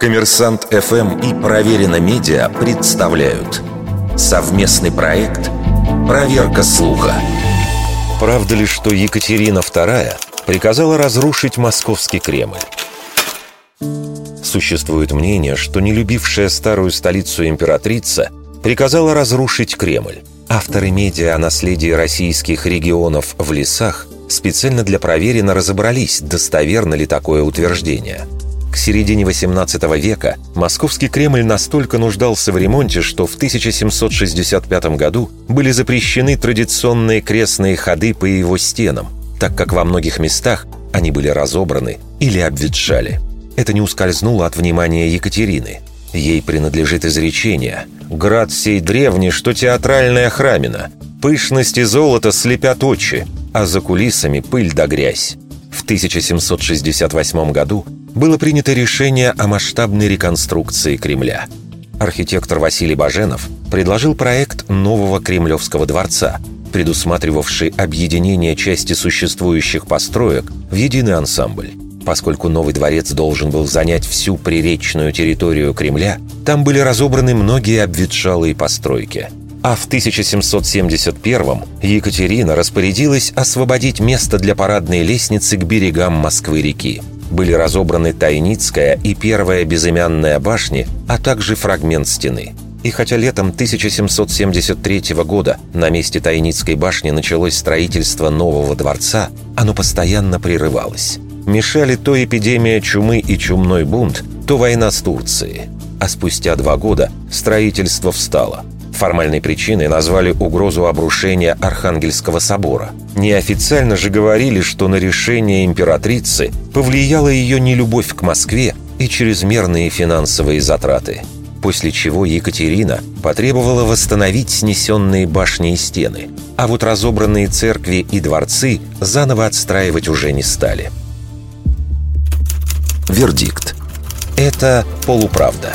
Коммерсант ФМ и Проверено Медиа представляют совместный проект «Проверка слуха». Правда ли, что Екатерина II приказала разрушить московский Кремль? Существует мнение, что не любившая старую столицу императрица приказала разрушить Кремль. Авторы медиа о наследии российских регионов в лесах специально для проверено разобрались, достоверно ли такое утверждение. Середине XVIII века московский Кремль настолько нуждался в ремонте, что в 1765 году были запрещены традиционные крестные ходы по его стенам, так как во многих местах они были разобраны или обветшали. Это не ускользнуло от внимания Екатерины. Ей принадлежит изречение «Град сей древний, что театральная храмина. Пышности золота слепят очи, а за кулисами пыль да грязь». В 1768 году было принято решение о масштабной реконструкции Кремля. Архитектор Василий Баженов предложил проект нового Кремлевского дворца, предусматривавший объединение части существующих построек в единый ансамбль. Поскольку новый дворец должен был занять всю приречную территорию Кремля, там были разобраны многие обветшалые постройки. А в 1771-м Екатерина распорядилась освободить место для парадной лестницы к берегам Москвы-реки. Были разобраны Тайницкая и первая безымянная башни, а также фрагмент стены. И хотя летом 1773 года на месте Тайницкой башни началось строительство нового дворца, оно постоянно прерывалось. Мешали то эпидемия чумы и чумной бунт, то война с Турцией. А спустя два года строительство встало – Формальной причиной назвали угрозу обрушения Архангельского собора. Неофициально же говорили, что на решение императрицы повлияла ее нелюбовь к Москве и чрезмерные финансовые затраты. После чего Екатерина потребовала восстановить снесенные башни и стены, а вот разобранные церкви и дворцы заново отстраивать уже не стали. Вердикт. Это полуправда.